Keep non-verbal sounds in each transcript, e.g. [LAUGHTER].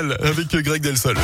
avec Greg Delsol.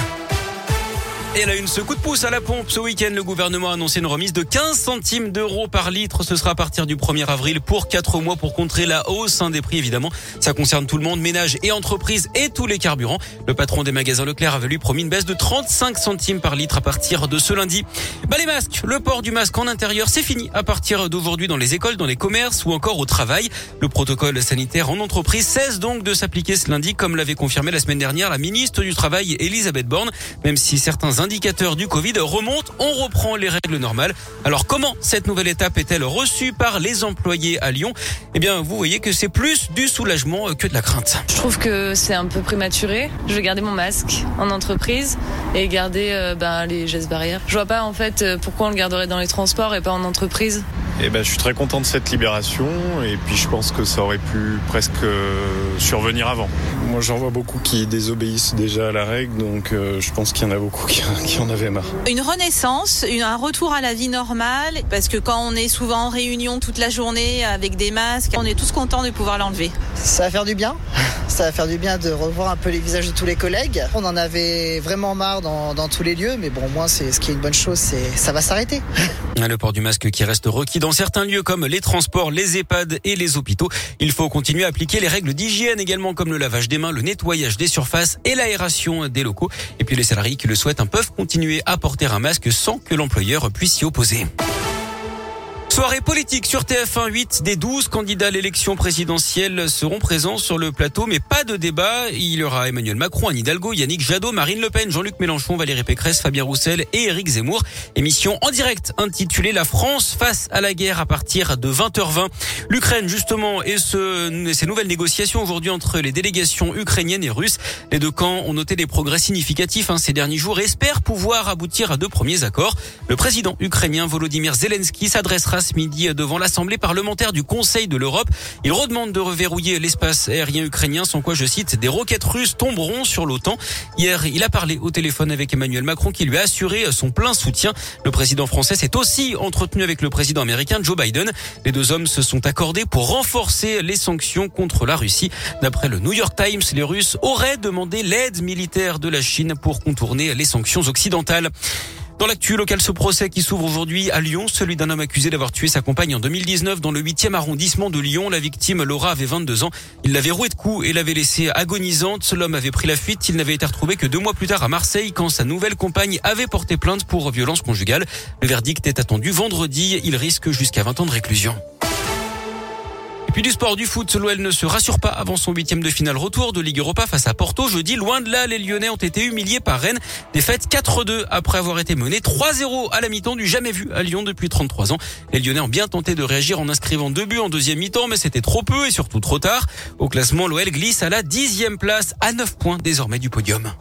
Et elle a une ce coup de pouce à la pompe. Ce week-end, le gouvernement a annoncé une remise de 15 centimes d'euros par litre. Ce sera à partir du 1er avril pour 4 mois pour contrer la hausse hein, des prix, évidemment. Ça concerne tout le monde, ménages et entreprises et tous les carburants. Le patron des magasins Leclerc avait lui promis une baisse de 35 centimes par litre à partir de ce lundi. Bah, les masques, le port du masque en intérieur, c'est fini à partir d'aujourd'hui dans les écoles, dans les commerces ou encore au travail. Le protocole sanitaire en entreprise cesse donc de s'appliquer ce lundi, comme l'avait confirmé la semaine dernière la ministre du Travail, Elisabeth Borne, même si certains indicateurs du Covid remontent, on reprend les règles normales. Alors comment cette nouvelle étape est-elle reçue par les employés à Lyon? Eh bien, vous voyez que c'est plus du soulagement que de la crainte. Je trouve que c'est un peu prématuré. Je vais garder mon masque en entreprise et garder euh, ben, les gestes barrières. Je vois pas en fait euh, pourquoi on le garderait dans les transports et pas en entreprise. Eh ben, je suis très content de cette libération et puis je pense que ça aurait pu presque euh, survenir avant. Moi j'en vois beaucoup qui désobéissent déjà à la règle donc euh, je pense qu'il y en a beaucoup qui, [LAUGHS] qui, en avaient marre. Une renaissance, une, un retour à la vie normale parce que quand on est souvent en réunion toute la journée avec des masques, on est tous contents de pouvoir l'enlever. Ça va faire du bien. Ça va faire du bien de revoir un peu les visages de tous les collègues. On en avait vraiment marre dans, tous les lieux, mais bon, moins, c'est ce qui est une bonne chose, c'est ça va s'arrêter. [LAUGHS] Le port du masque qui reste requis dans certains lieux comme les transports, les EHPAD et les hôpitaux. Il faut continuer à appliquer les règles d'hygiène également comme le lavage des mains, le nettoyage des surfaces et l'aération des locaux. Et puis les salariés qui le souhaitent peuvent continuer à porter un masque sans que l'employeur puisse s'y opposer. Soirée politique sur TF1 8 des 12 candidats à l'élection présidentielle seront présents sur le plateau, mais pas de débat. Il y aura Emmanuel Macron, Anne Hidalgo, Yannick Jadot, Marine Le Pen, Jean-Luc Mélenchon, Valérie Pécresse, Fabien Roussel et Éric Zemmour. Émission en direct intitulée La France face à la guerre à partir de 20h20. L'Ukraine, justement, et ce, ces nouvelles négociations aujourd'hui entre les délégations ukrainiennes et russes. Les deux camps ont noté des progrès significatifs hein, ces derniers jours et espèrent pouvoir aboutir à deux premiers accords. Le président ukrainien Volodymyr Zelensky s'adressera midi devant l'Assemblée parlementaire du Conseil de l'Europe. Il redemande de reverrouiller l'espace aérien ukrainien sans quoi, je cite, des roquettes russes tomberont sur l'OTAN. Hier, il a parlé au téléphone avec Emmanuel Macron qui lui a assuré son plein soutien. Le président français s'est aussi entretenu avec le président américain Joe Biden. Les deux hommes se sont accordés pour renforcer les sanctions contre la Russie. D'après le New York Times, les Russes auraient demandé l'aide militaire de la Chine pour contourner les sanctions occidentales. Dans l'actu local, ce procès qui s'ouvre aujourd'hui à Lyon, celui d'un homme accusé d'avoir tué sa compagne en 2019 dans le 8e arrondissement de Lyon. La victime, Laura, avait 22 ans. Il l'avait roué de coups et l'avait laissée agonisante. L'homme avait pris la fuite. Il n'avait été retrouvé que deux mois plus tard à Marseille quand sa nouvelle compagne avait porté plainte pour violence conjugale. Le verdict est attendu vendredi. Il risque jusqu'à 20 ans de réclusion. Puis du sport du foot, l'OL ne se rassure pas avant son huitième de finale retour de Ligue Europa face à Porto. Jeudi, loin de là, les Lyonnais ont été humiliés par Rennes. Défaite 4-2 après avoir été menés 3-0 à la mi-temps du jamais vu à Lyon depuis 33 ans. Les Lyonnais ont bien tenté de réagir en inscrivant deux buts en deuxième mi-temps, mais c'était trop peu et surtout trop tard. Au classement, l'OL glisse à la dixième place à 9 points désormais du podium.